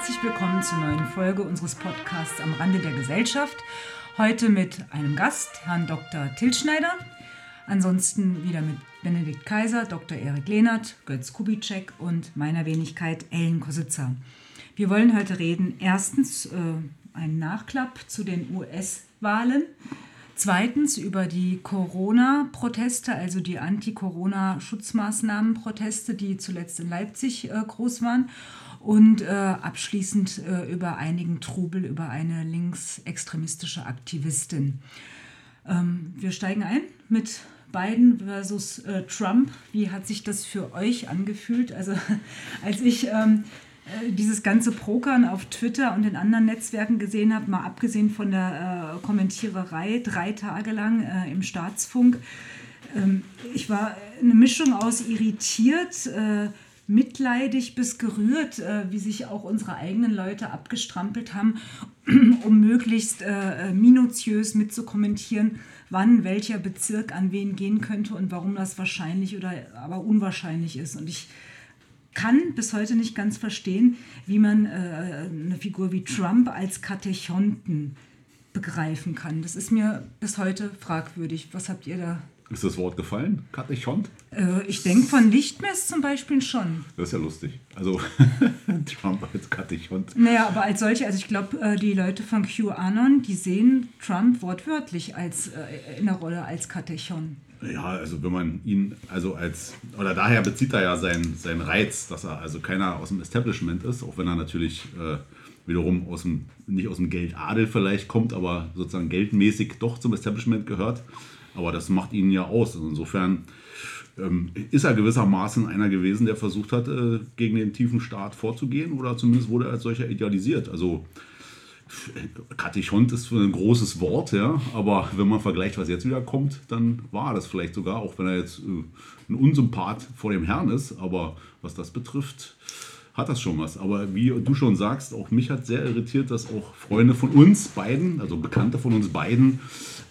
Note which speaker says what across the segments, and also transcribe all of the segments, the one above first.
Speaker 1: herzlich willkommen zur neuen Folge unseres Podcasts Am Rande der Gesellschaft. Heute mit einem Gast, Herrn Dr. Tilschneider. Ansonsten wieder mit Benedikt Kaiser, Dr. Erik Lehnert, Götz Kubitschek und meiner Wenigkeit Ellen Kositzer. Wir wollen heute reden, erstens äh, einen Nachklapp zu den US-Wahlen. Zweitens über die Corona-Proteste, also die Anti-Corona-Schutzmaßnahmen-Proteste, die zuletzt in Leipzig äh, groß waren und äh, abschließend äh, über einigen Trubel über eine linksextremistische Aktivistin. Ähm, wir steigen ein mit Biden versus äh, Trump. Wie hat sich das für euch angefühlt? Also als ich ähm, äh, dieses ganze Pokern auf Twitter und in anderen Netzwerken gesehen habe, mal abgesehen von der äh, Kommentiererei drei Tage lang äh, im Staatsfunk, ähm, ich war eine Mischung aus irritiert, äh, mitleidig bis gerührt, äh, wie sich auch unsere eigenen Leute abgestrampelt haben, um möglichst äh, minutiös mitzukommentieren, wann welcher Bezirk an wen gehen könnte und warum das wahrscheinlich oder aber unwahrscheinlich ist. Und ich kann bis heute nicht ganz verstehen, wie man äh, eine Figur wie Trump als Katechonten begreifen kann. Das ist mir bis heute fragwürdig. Was habt ihr da
Speaker 2: ist das Wort gefallen? Katechont?
Speaker 1: Äh, ich denke von Lichtmess zum Beispiel schon.
Speaker 2: Das ist ja lustig. Also Trump als Katechont.
Speaker 1: Naja, aber als solche, also ich glaube, äh, die Leute von QAnon, die sehen Trump wortwörtlich als, äh, in der Rolle als Katechon.
Speaker 2: Ja, also wenn man ihn, also als, oder daher bezieht er ja seinen, seinen Reiz, dass er also keiner aus dem Establishment ist, auch wenn er natürlich äh, wiederum aus dem, nicht aus dem Geldadel vielleicht kommt, aber sozusagen geldmäßig doch zum Establishment gehört. Aber das macht ihn ja aus. Also insofern ähm, ist er gewissermaßen einer gewesen, der versucht hat, äh, gegen den tiefen Staat vorzugehen oder zumindest wurde er als solcher idealisiert. Also Katechont ist ein großes Wort, ja, aber wenn man vergleicht, was jetzt wieder kommt, dann war das vielleicht sogar, auch wenn er jetzt äh, ein Unsympath vor dem Herrn ist, aber was das betrifft, hat das schon was. Aber wie du schon sagst, auch mich hat sehr irritiert, dass auch Freunde von uns beiden, also Bekannte von uns beiden,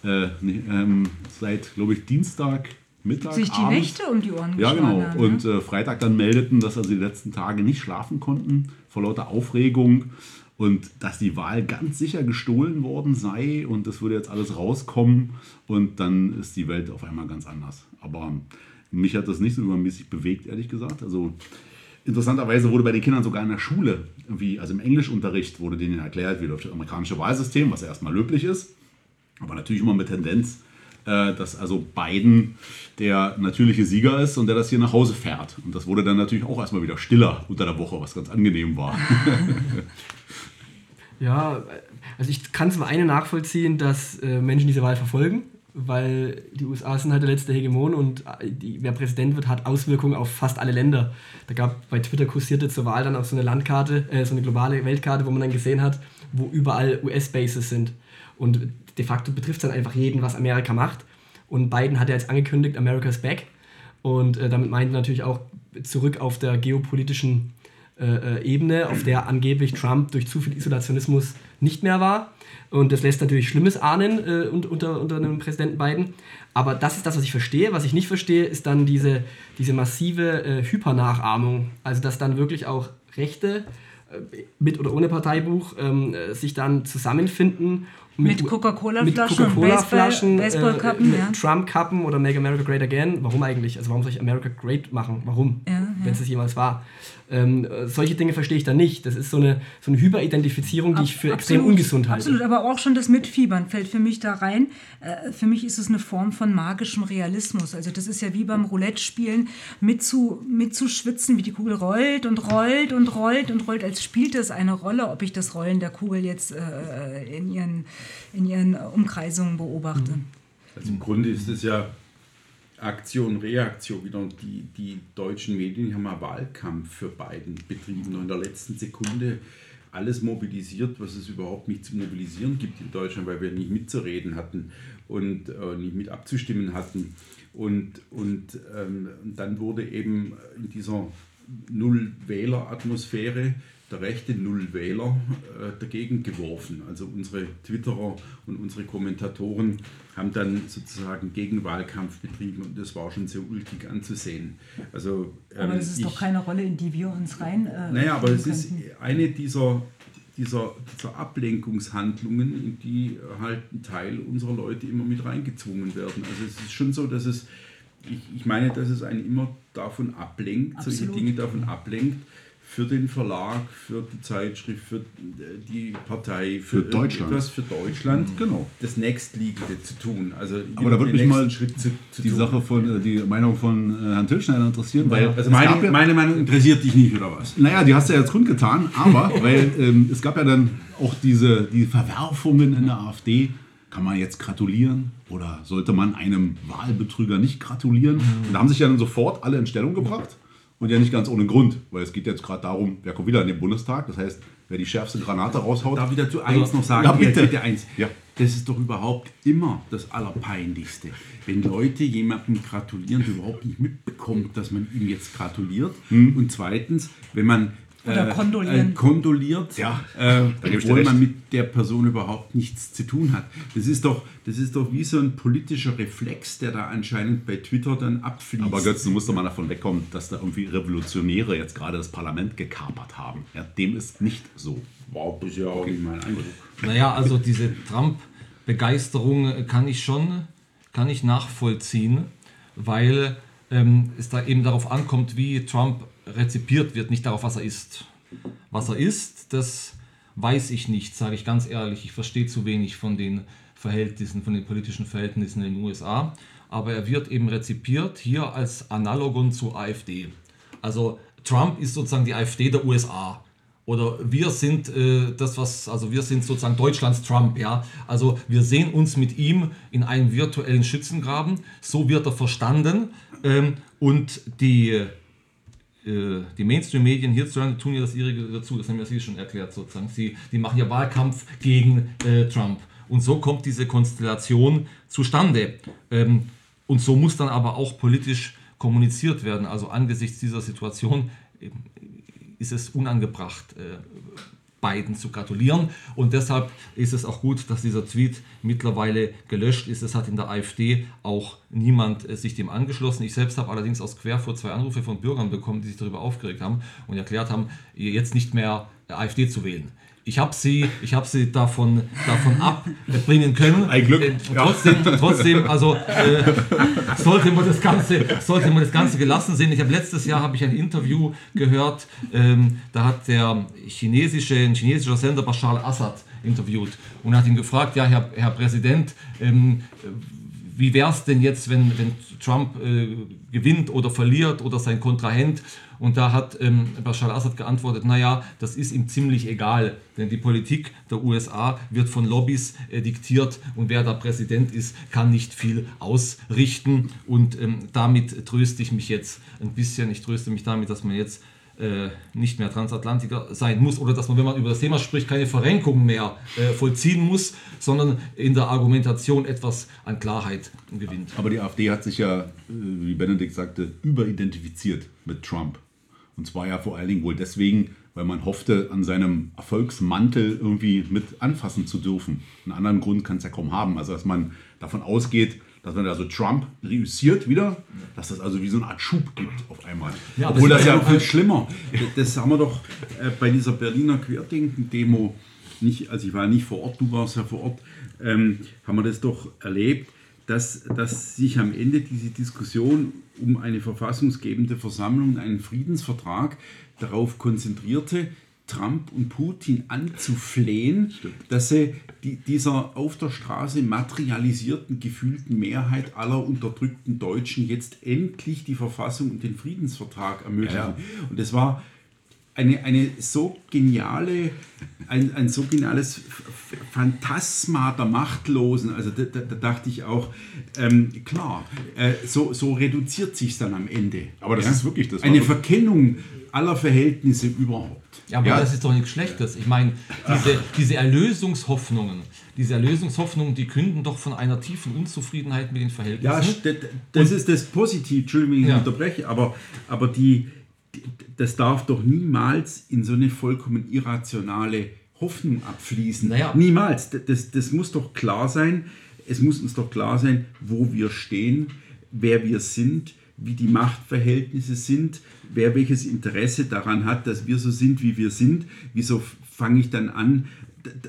Speaker 2: äh, ähm, seit, glaube ich, Dienstag Mittag,
Speaker 1: sich die
Speaker 2: abends,
Speaker 1: Nächte um die Ohren
Speaker 2: Ja, genau.
Speaker 1: haben,
Speaker 2: Und äh, Freitag dann meldeten, dass also die letzten Tage nicht schlafen konnten vor lauter Aufregung und dass die Wahl ganz sicher gestohlen worden sei und das würde jetzt alles rauskommen und dann ist die Welt auf einmal ganz anders. Aber mich hat das nicht so übermäßig bewegt, ehrlich gesagt. Also interessanterweise wurde bei den Kindern sogar in der Schule, wie, also im Englischunterricht, wurde denen erklärt, wie läuft das amerikanische Wahlsystem, was ja erstmal löblich ist, aber natürlich immer mit Tendenz, äh, dass also Biden der natürliche Sieger ist und der das hier nach Hause fährt. Und das wurde dann natürlich auch erstmal wieder stiller unter der Woche, was ganz angenehm war.
Speaker 3: Ja, also ich kann zum einen nachvollziehen, dass äh, Menschen diese Wahl verfolgen, weil die USA sind halt der letzte Hegemon und äh, die, wer Präsident wird, hat Auswirkungen auf fast alle Länder. Da gab bei Twitter kursierte zur Wahl dann auch so eine Landkarte, äh, so eine globale Weltkarte, wo man dann gesehen hat, wo überall US-Bases sind. Und de facto betrifft es dann einfach jeden, was Amerika macht. Und Biden hat ja jetzt angekündigt, America's Back. Und äh, damit meint natürlich auch zurück auf der geopolitischen äh, äh, Ebene, auf der angeblich Trump durch zu viel Isolationismus nicht mehr war. Und das lässt natürlich Schlimmes ahnen äh, unter, unter einem Präsidenten Biden. Aber das ist das, was ich verstehe. Was ich nicht verstehe, ist dann diese, diese massive äh, Hypernachahmung. Also, dass dann wirklich auch Rechte mit oder ohne Parteibuch ähm, äh, sich dann zusammenfinden
Speaker 1: mit, mit Coca-Cola-Flaschen,
Speaker 3: Coca Baseball,
Speaker 1: Baseball-Kappen,
Speaker 3: äh,
Speaker 1: ja.
Speaker 3: Trump-Kappen oder Make America Great Again. Warum eigentlich? Also warum soll ich America Great machen? Warum?
Speaker 1: Ja, ja.
Speaker 3: Wenn es es jemals war. Ähm, solche Dinge verstehe ich da nicht. Das ist so eine, so eine Hyperidentifizierung, die ich für
Speaker 1: Absolut,
Speaker 3: extrem ungesund halte.
Speaker 1: Absolut, aber auch schon das Mitfiebern fällt für mich da rein. Äh, für mich ist es eine Form von magischem Realismus. Also das ist ja wie beim Roulette-Spielen, mitzu, mitzuschwitzen, wie die Kugel rollt und rollt und rollt und rollt, als spielt es eine Rolle, ob ich das Rollen der Kugel jetzt äh, in, ihren, in ihren Umkreisungen beobachte.
Speaker 4: Also im Grunde ist es ja Aktion, Reaktion wieder. Und die, die deutschen Medien haben einen Wahlkampf für Biden betrieben und in der letzten Sekunde alles mobilisiert, was es überhaupt nicht zu mobilisieren gibt in Deutschland, weil wir nicht mitzureden hatten und äh, nicht mit abzustimmen hatten. Und, und ähm, dann wurde eben in dieser Null-Wähler-Atmosphäre der rechte Nullwähler äh, dagegen geworfen. Also unsere Twitterer und unsere Kommentatoren haben dann sozusagen Gegenwahlkampf betrieben und das war schon sehr ulkig anzusehen. Also,
Speaker 1: ähm, aber das ist ich, doch keine Rolle, in die wir uns rein. Äh,
Speaker 4: naja, aber es ist eine dieser, dieser, dieser Ablenkungshandlungen, in die halt ein Teil unserer Leute immer mit reingezwungen werden. Also es ist schon so, dass es, ich, ich meine, dass es einen immer davon ablenkt, Absolut. solche Dinge davon ablenkt, für den Verlag, für die Zeitschrift, für die Partei,
Speaker 2: für, für Deutschland.
Speaker 4: etwas für Deutschland,
Speaker 2: mhm. genau.
Speaker 4: das nächstliegende zu tun. Also
Speaker 2: Aber da würde mich mal Schritt zu, zu die tun. Sache von äh, die Meinung von äh, Herrn Tilschneider interessieren,
Speaker 4: weil also meine, ja, meine, Meinung interessiert dich nicht oder was?
Speaker 2: Naja, die hast du ja jetzt kundgetan, aber weil ähm, es gab ja dann auch diese die Verwerfungen in der AfD. Kann man jetzt gratulieren oder sollte man einem Wahlbetrüger nicht gratulieren? Mhm. Und da haben sich ja dann sofort alle in Stellung gebracht. Und ja nicht ganz ohne Grund, weil es geht jetzt gerade darum, wer kommt wieder in den Bundestag. Das heißt, wer die schärfste Granate raushaut.
Speaker 4: Darf ich dazu eins also, noch sagen?
Speaker 2: Ja, bitte. bitte
Speaker 4: eins. Ja. Das ist doch überhaupt immer das Allerpeinlichste. Wenn Leute jemandem gratulieren, der überhaupt nicht mitbekommt, dass man ihm jetzt gratuliert. Hm. Und zweitens, wenn man
Speaker 1: oder äh, kondolieren.
Speaker 4: Äh, kondoliert,
Speaker 2: ja,
Speaker 4: äh, obwohl man mit der Person überhaupt nichts zu tun hat. Das ist, doch, das ist doch wie so ein politischer Reflex, der da anscheinend bei Twitter dann abfließt.
Speaker 2: Aber Götz, du musst doch mal davon wegkommen, dass da irgendwie Revolutionäre jetzt gerade das Parlament gekapert haben. Ja, dem ist nicht so.
Speaker 4: Wow, das ist ja auch nicht mein Eindruck.
Speaker 5: Naja, also diese Trump-Begeisterung kann ich schon kann ich nachvollziehen, weil ähm, es da eben darauf ankommt, wie Trump rezipiert wird, nicht darauf, was er ist. Was er ist, das weiß ich nicht, sage ich ganz ehrlich. Ich verstehe zu wenig von den Verhältnissen, von den politischen Verhältnissen in den USA. Aber er wird eben rezipiert hier als Analogon zur AfD. Also Trump ist sozusagen die AfD der USA. Oder wir sind äh, das, was, also wir sind sozusagen Deutschlands Trump, ja. Also wir sehen uns mit ihm in einem virtuellen Schützengraben. So wird er verstanden. Ähm, und die die Mainstream-Medien hierzulande tun ja das ihrige dazu, das haben ja Sie schon erklärt sozusagen. Sie, die machen ja Wahlkampf gegen äh, Trump. Und so kommt diese Konstellation zustande. Ähm, und so muss dann aber auch politisch kommuniziert werden. Also angesichts dieser Situation äh, ist es unangebracht, äh, beiden zu gratulieren. Und deshalb ist es auch gut, dass dieser Tweet mittlerweile gelöscht ist. Es hat in der AfD auch niemand äh, sich dem angeschlossen. Ich selbst habe allerdings aus Querfurt zwei Anrufe von Bürgern bekommen, die sich darüber aufgeregt haben und erklärt haben, jetzt nicht mehr AfD zu wählen. Ich habe sie, ich hab sie davon, davon abbringen können.
Speaker 2: Ein Glück. Äh,
Speaker 5: trotzdem, trotzdem, also äh, sollte, man das Ganze, sollte man das Ganze gelassen sehen. Ich habe letztes Jahr habe ich ein Interview gehört, ähm, da hat der chinesische, ein chinesischer Sender Bashar al-Assad interviewt und hat ihn gefragt, ja, Herr, Herr Präsident, ähm, wie wäre es denn jetzt, wenn, wenn Trump äh, gewinnt oder verliert oder sein Kontrahent? Und da hat ähm, Bashar al-Assad geantwortet, naja, das ist ihm ziemlich egal, denn die Politik der USA wird von Lobbys äh, diktiert und wer da Präsident ist, kann nicht viel ausrichten. Und ähm, damit tröste ich mich jetzt ein bisschen. Ich tröste mich damit, dass man jetzt äh, nicht mehr Transatlantiker sein muss oder dass man, wenn man über das Thema spricht, keine Verrenkung mehr äh, vollziehen muss, sondern in der Argumentation etwas an Klarheit gewinnt.
Speaker 2: Aber die AfD hat sich ja, äh, wie Benedikt sagte, überidentifiziert mit Trump. Und zwar ja vor allen Dingen wohl deswegen, weil man hoffte, an seinem Erfolgsmantel irgendwie mit anfassen zu dürfen. Einen anderen Grund kann es ja kaum haben. Also, dass man davon ausgeht, dass wenn also Trump reüssiert wieder, dass das also wie so eine Art Schub gibt auf einmal.
Speaker 4: Ja, Obwohl das, das ja viel schlimmer. Das haben wir doch äh, bei dieser Berliner Querdenken-Demo nicht, also ich war nicht vor Ort, du warst ja vor Ort, ähm, haben wir das doch erlebt, dass, dass sich am Ende diese Diskussion um eine verfassungsgebende Versammlung, einen Friedensvertrag darauf konzentrierte, Trump und Putin anzuflehen, Stimmt. dass sie die, dieser auf der Straße materialisierten, gefühlten Mehrheit aller unterdrückten Deutschen jetzt endlich die Verfassung und den Friedensvertrag ermöglichen. Ja. Und das war eine, eine so geniale, ein, ein so geniales Phantasma der Machtlosen. Also da, da, da dachte ich auch, ähm, klar, äh, so, so reduziert sich dann am Ende.
Speaker 2: Aber das ja? ist wirklich das.
Speaker 4: Eine Verkennung aller Verhältnisse überhaupt.
Speaker 5: Ja, aber ja. das ist doch nichts Schlechtes. Ich meine, diese, diese Erlösungshoffnungen, diese Erlösungshoffnungen, die künden doch von einer tiefen Unzufriedenheit mit den Verhältnissen.
Speaker 4: Ja, das ist das Positive, Entschuldigung, ich ja. unterbreche, aber, aber die, das darf doch niemals in so eine vollkommen irrationale Hoffnung abfließen.
Speaker 5: Naja.
Speaker 4: Niemals. Das, das muss doch klar sein. Es muss uns doch klar sein, wo wir stehen, wer wir sind, wie die Machtverhältnisse sind, wer welches Interesse daran hat, dass wir so sind, wie wir sind. Wieso fange ich dann an,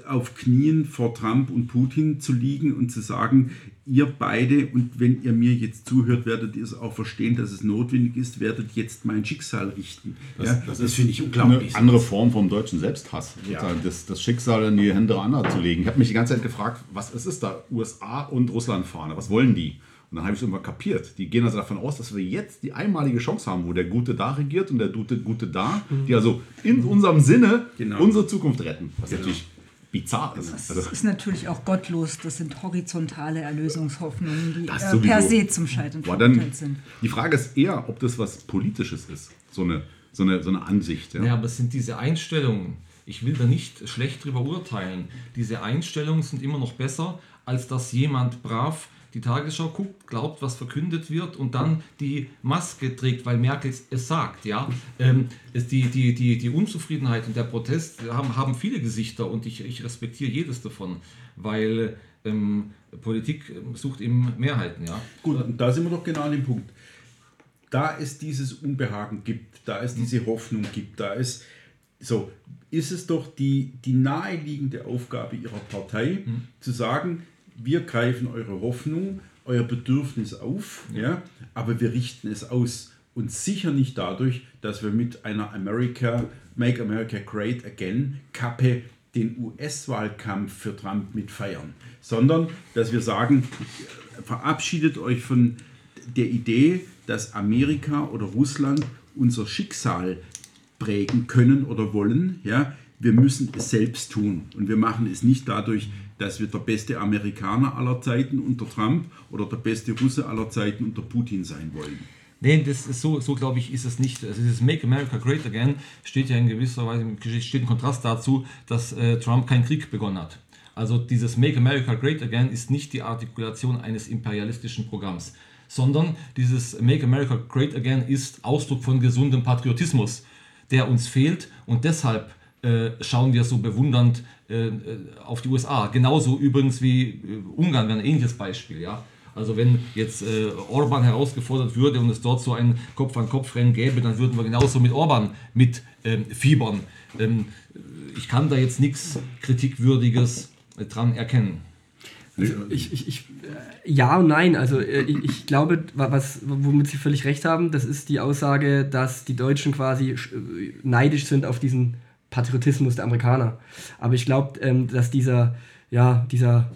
Speaker 4: auf Knien vor Trump und Putin zu liegen und zu sagen, ihr beide, und wenn ihr mir jetzt zuhört, werdet ihr es auch verstehen, dass es notwendig ist, werdet jetzt mein Schicksal richten. ja, das finde ich unglaublich.
Speaker 2: Eine andere Form vom deutschen Selbsthass,
Speaker 4: Ja.
Speaker 2: das, das Schicksal in die Hände anderer zu legen. Ich habe mich die ganze Zeit gefragt, was es ist da? USA und Russland Fahne, was wollen die? Und dann habe ich es irgendwann kapiert. Die gehen also davon aus, dass wir jetzt die einmalige Chance haben, wo der Gute da regiert und der Gute, Gute da, die also in unserem Sinne
Speaker 4: Genau.
Speaker 2: unsere Zukunft retten. Was natürlich bizarr ist.
Speaker 1: Das
Speaker 2: Also,
Speaker 1: ist natürlich auch gottlos. Das sind horizontale Erlösungshoffnungen, die äh,
Speaker 2: sowieso.
Speaker 1: per se zum Scheitern verurteilt sind.
Speaker 2: die Frage ist eher, ob das was Politisches ist. So eine, so eine, so eine Ansicht. Ja?
Speaker 5: Ja, aber es sind diese Einstellungen. Ich will da nicht schlecht drüber urteilen. Diese Einstellungen sind immer noch besser, als dass jemand brav die Tagesschau guckt, glaubt, was verkündet wird und dann die Maske trägt, weil Merkel es sagt. Ja? Ähm, es, die, die, die, die Unzufriedenheit und der Protest haben, haben viele Gesichter und ich, ich respektiere jedes davon, weil ähm, Politik ähm, sucht eben Mehrheiten. Ja?
Speaker 4: Gut, und da sind wir doch genau an dem Punkt. Da es dieses Unbehagen gibt, da es diese Hoffnung gibt, da es so, ist es doch die, die naheliegende Aufgabe Ihrer Partei, zu sagen, wir greifen eure Hoffnung, euer Bedürfnis auf, ja, aber wir richten es aus. Und sicher nicht dadurch, dass wir mit einer America, Make America Great Again Kappe den US-Wahlkampf für Trump mitfeiern, sondern dass wir sagen, verabschiedet euch von der Idee, dass Amerika oder Russland unser Schicksal prägen können oder wollen. Ja? Wir müssen es selbst tun. Und wir machen es nicht dadurch, dass wir der beste Amerikaner aller Zeiten unter Trump oder der beste Russe aller Zeiten unter Putin sein wollen.
Speaker 5: Nein, das ist so, so glaube ich, ist es nicht. Also dieses Make America Great Again steht ja in gewisser Weise steht im Kontrast dazu, dass äh, Trump keinen Krieg begonnen hat. Also dieses Make America Great Again ist nicht die Artikulation eines imperialistischen Programms, sondern dieses Make America Great Again ist Ausdruck von gesundem Patriotismus, der uns fehlt und deshalb äh, schauen wir so bewundernd auf die USA. Genauso übrigens wie äh, Ungarn wäre ein ähnliches Beispiel, ja. Also wenn jetzt äh, Orban herausgefordert würde und es dort so ein Kopf-an-Kopf-Rennen gäbe, dann würden wir genauso mit Orban mit ähm, fiebern. Ähm, ich kann da jetzt nichts Kritikwürdiges äh, dran erkennen.
Speaker 3: Ich, ich, ich, äh, ja und nein. Also äh, ich, ich glaube, wa- was, womit Sie völlig recht haben, das ist die Aussage, dass die Deutschen quasi sch- äh, neidisch sind auf diesen Patriotismus der Amerikaner. Aber ich glaube, ähm, dass dieser, ja, dieser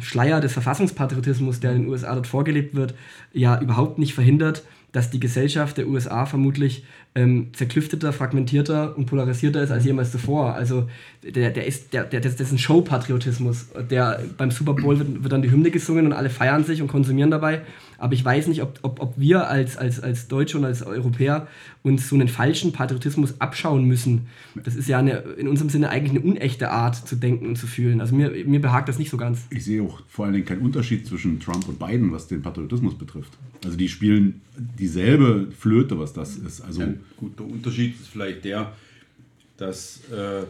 Speaker 3: Schleier des Verfassungspatriotismus, der in den USA dort vorgelebt wird, ja überhaupt nicht verhindert, dass die Gesellschaft der USA vermutlich ähm, zerklüfteter, fragmentierter und polarisierter ist als jemals zuvor. Also der, der ist, der, der, das ist ein Showpatriotismus. Der, beim Super Bowl wird, wird dann die Hymne gesungen und alle feiern sich und konsumieren dabei. Aber ich weiß nicht, ob, ob, ob wir als, als, als Deutsche und als Europäer uns so einen falschen Patriotismus abschauen müssen. Das ist ja eine, in unserem Sinne eigentlich eine unechte Art zu denken und zu fühlen. Also mir, mir behagt das nicht so ganz.
Speaker 2: Ich sehe auch vor allen Dingen keinen Unterschied zwischen Trump und Biden, was den Patriotismus betrifft. Also die spielen dieselbe Flöte, was das ist. Also
Speaker 4: Ein guter Unterschied ist vielleicht der, dass äh,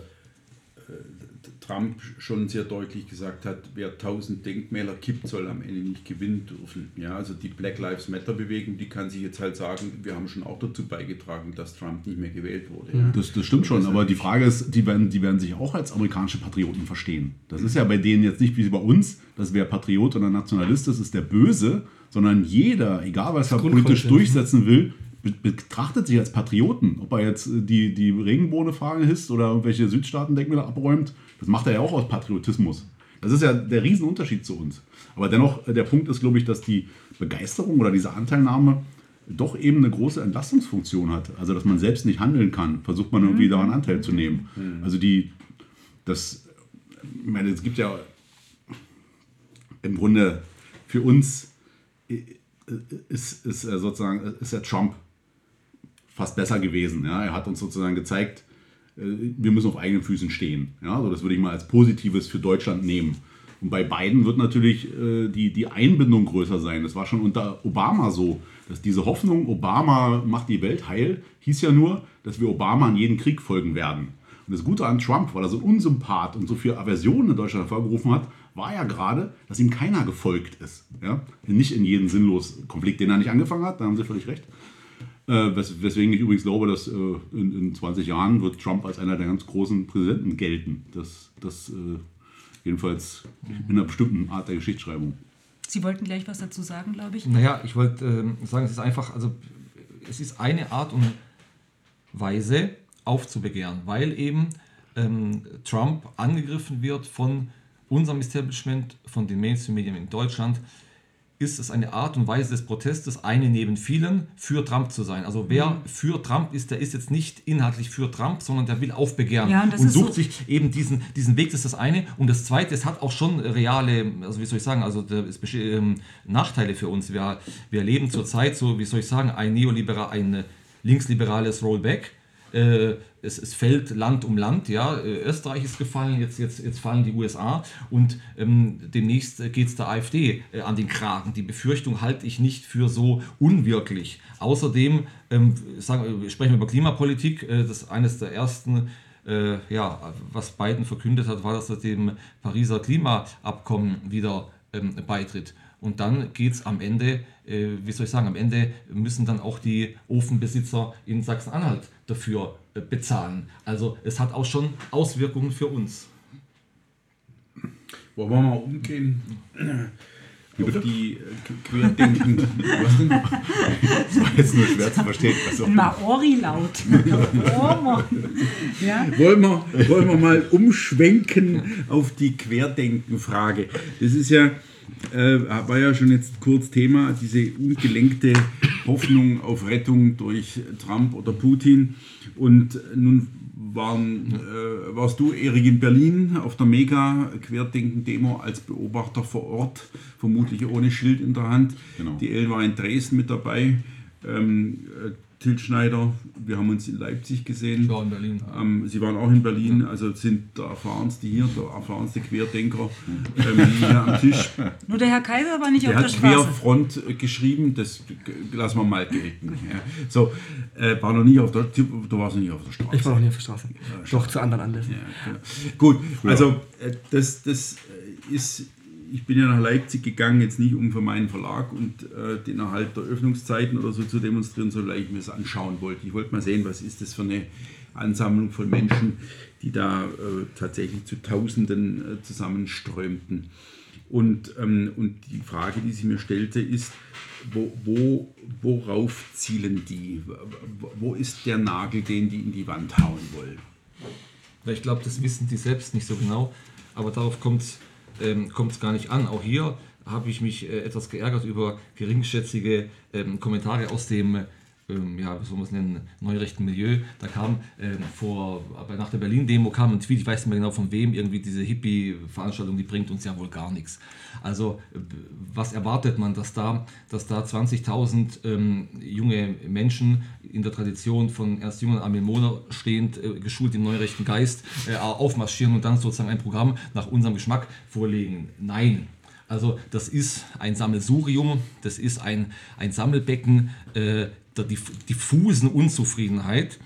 Speaker 4: Trump schon sehr deutlich gesagt hat, wer 1000 Denkmäler kippt, soll am Ende nicht gewinnen dürfen. Ja, also die Black Lives Matter Bewegung, die kann sich jetzt halt sagen, wir haben schon auch dazu beigetragen, dass Trump nicht mehr gewählt wurde. Ja.
Speaker 2: Das, das stimmt schon, aber die Frage ist, die werden, die werden sich auch als amerikanische Patrioten verstehen. Das ist ja bei denen jetzt nicht wie bei uns, dass wer Patriot oder Nationalist ist, ist der Böse, sondern jeder, egal was er politisch durchsetzen will, betrachtet sich als Patrioten. Ob er jetzt äh, die, die Regenbohnefahne hisst oder irgendwelche Südstaaten-Denkmäler abräumt, das macht er ja auch aus Patriotismus. Das ist ja der Riesenunterschied zu uns. Aber dennoch, äh, der Punkt ist, glaube ich, dass die Begeisterung oder diese Anteilnahme doch eben eine große Entlastungsfunktion hat. Also, dass man selbst nicht handeln kann, versucht man irgendwie daran Anteil zu nehmen. Also, die, das, ich meine, es gibt ja im Grunde für uns ist, ist äh, sozusagen, ist der Trump fast besser gewesen. Ja? Er hat uns sozusagen gezeigt, äh, wir müssen auf eigenen Füßen stehen. Ja? Also das würde ich mal als Positives für Deutschland nehmen. Und bei beiden wird natürlich äh, die, die Einbindung größer sein. Das war schon unter Obama so, dass diese Hoffnung, Obama macht die Welt heil, hieß ja nur, dass wir Obama in jeden Krieg folgen werden. Und das Gute an Trump, weil er so Unsympath und so viel Aversion in Deutschland hervorgerufen hat, war ja gerade, dass ihm keiner gefolgt ist. Ja? Nicht in jeden sinnlos Konflikt, den er nicht angefangen hat, da haben Sie völlig recht. Äh, wes weswegen ich übrigens glaube, dass äh, in, in 20 Jahren wird Trump als einer der ganz großen Präsidenten gelten. Das, das äh, jedenfalls in einer bestimmten Art der Geschichtsschreibung.
Speaker 1: Sie wollten gleich was dazu sagen, glaube ich.
Speaker 5: Naja, ich wollte ähm, sagen, es ist einfach, also es ist eine Art und Weise aufzubegehren, weil eben ähm, Trump angegriffen wird von unserem Establishment, von den Mainstream-Medien in Deutschland, ist es eine Art und Weise des Protestes, eine neben vielen, für Trump zu sein. Also wer
Speaker 1: Mhm.
Speaker 5: für Trump ist, der ist jetzt nicht inhaltlich für Trump, sondern der will aufbegehren
Speaker 1: Ja, und
Speaker 5: und sucht
Speaker 1: so-
Speaker 5: sich eben diesen, diesen Weg, das ist das eine. Und das zweite, es hat auch schon reale, also wie soll ich sagen, also es ähm, Nachteile für uns. Wir, wir erleben zurzeit so, wie soll ich sagen, ein neoliberal, ein äh, linksliberales Rollback. Äh, es, es fällt Land um Land, ja. Äh, Österreich ist gefallen, jetzt, jetzt, jetzt fallen die USA und ähm, demnächst geht es der AfD äh, an den Kragen. Die Befürchtung halte ich nicht für so unwirklich. Außerdem ähm, sagen, wir sprechen wir über Klimapolitik, äh, das ist eines der ersten äh, ja, was Biden verkündet hat, war, dass er dem Pariser Klimaabkommen wieder ähm, beitritt. Und dann geht es am Ende, äh, wie soll ich sagen, am Ende müssen dann auch die Ofenbesitzer in Sachsen-Anhalt dafür äh, bezahlen. Also es hat auch schon Auswirkungen für uns.
Speaker 4: Wollen wir mal umgehen? Auf die äh, Querdenken. Was denn?
Speaker 2: Das war jetzt nur schwer zu verstehen. Also,
Speaker 1: Maori-Laut. oh Mann. Ja?
Speaker 4: wollen, wir, wollen wir mal umschwenken auf die Querdenken-Frage. Das ist ja, äh, war ja schon jetzt kurz Thema, diese ungelenkte Hoffnung auf Rettung durch Trump oder Putin. Und nun waren, äh, warst du, Erik, in Berlin auf der Mega-Querdenken-Demo als Beobachter vor Ort, vermutlich ohne Schild in der Hand.
Speaker 2: Genau.
Speaker 4: Die Ellen war in Dresden mit dabei. Ähm, äh, Til Schneider, wir haben uns in Leipzig gesehen.
Speaker 5: Ja, in Berlin.
Speaker 4: Ähm, Sie waren auch in Berlin, also sind der erfahrenste hier, der erfahrenste Querdenker ähm, hier am Tisch.
Speaker 1: Nur der Herr Kaiser war nicht
Speaker 4: Der
Speaker 1: auf der
Speaker 4: hat
Speaker 1: Straße.
Speaker 4: Querfront äh, geschrieben, das lassen wir mal gelten. Ja. So, äh, war noch nie auf der, du warst noch nie auf der Straße.
Speaker 3: Ich war noch nie auf der Straße. Doch zu anderen Anlässen.
Speaker 4: Ja, genau. Gut, also äh, das, das äh, ist, ich bin ja nach Leipzig gegangen, jetzt nicht um für meinen Verlag und äh, den Erhalt der Öffnungszeiten oder so zu demonstrieren, sondern weil ich mir das anschauen wollte. Ich wollte mal sehen, was ist das für eine Ansammlung von Menschen, die da äh, tatsächlich zu Tausenden äh, zusammenströmten. Und, ähm, und die Frage, die sie mir stellte, ist, wo, wo, worauf zielen die? Wo- ist der Nagel, den die in die Wand hauen wollen?
Speaker 5: Ich glaube, das wissen die selbst nicht so genau, aber darauf kommt es ähm, kommt's gar nicht an. Auch hier habe ich mich äh, etwas geärgert über geringschätzige ähm, Kommentare aus dem, ähm, ja, wie soll man es nennen, neurechten Milieu. Da kam ähm, vor, nach der Berlin-Demo kam ein Tweet, ich weiß nicht mehr genau von wem, irgendwie diese Hippie-Veranstaltung, die bringt uns ja wohl gar nichts. Also äh, was erwartet man, dass da, dass da 20.000 ähm, junge Menschen in der Tradition von Ernst Jünger und Armin Mohner stehend, äh, geschult im neurechten Geist, äh, aufmarschieren und dann sozusagen ein Programm nach unserem Geschmack vorlegen? Nein. Also das ist ein Sammelsurium, das ist ein, ein Sammelbecken äh, der diff diffusen Unzufriedenheit.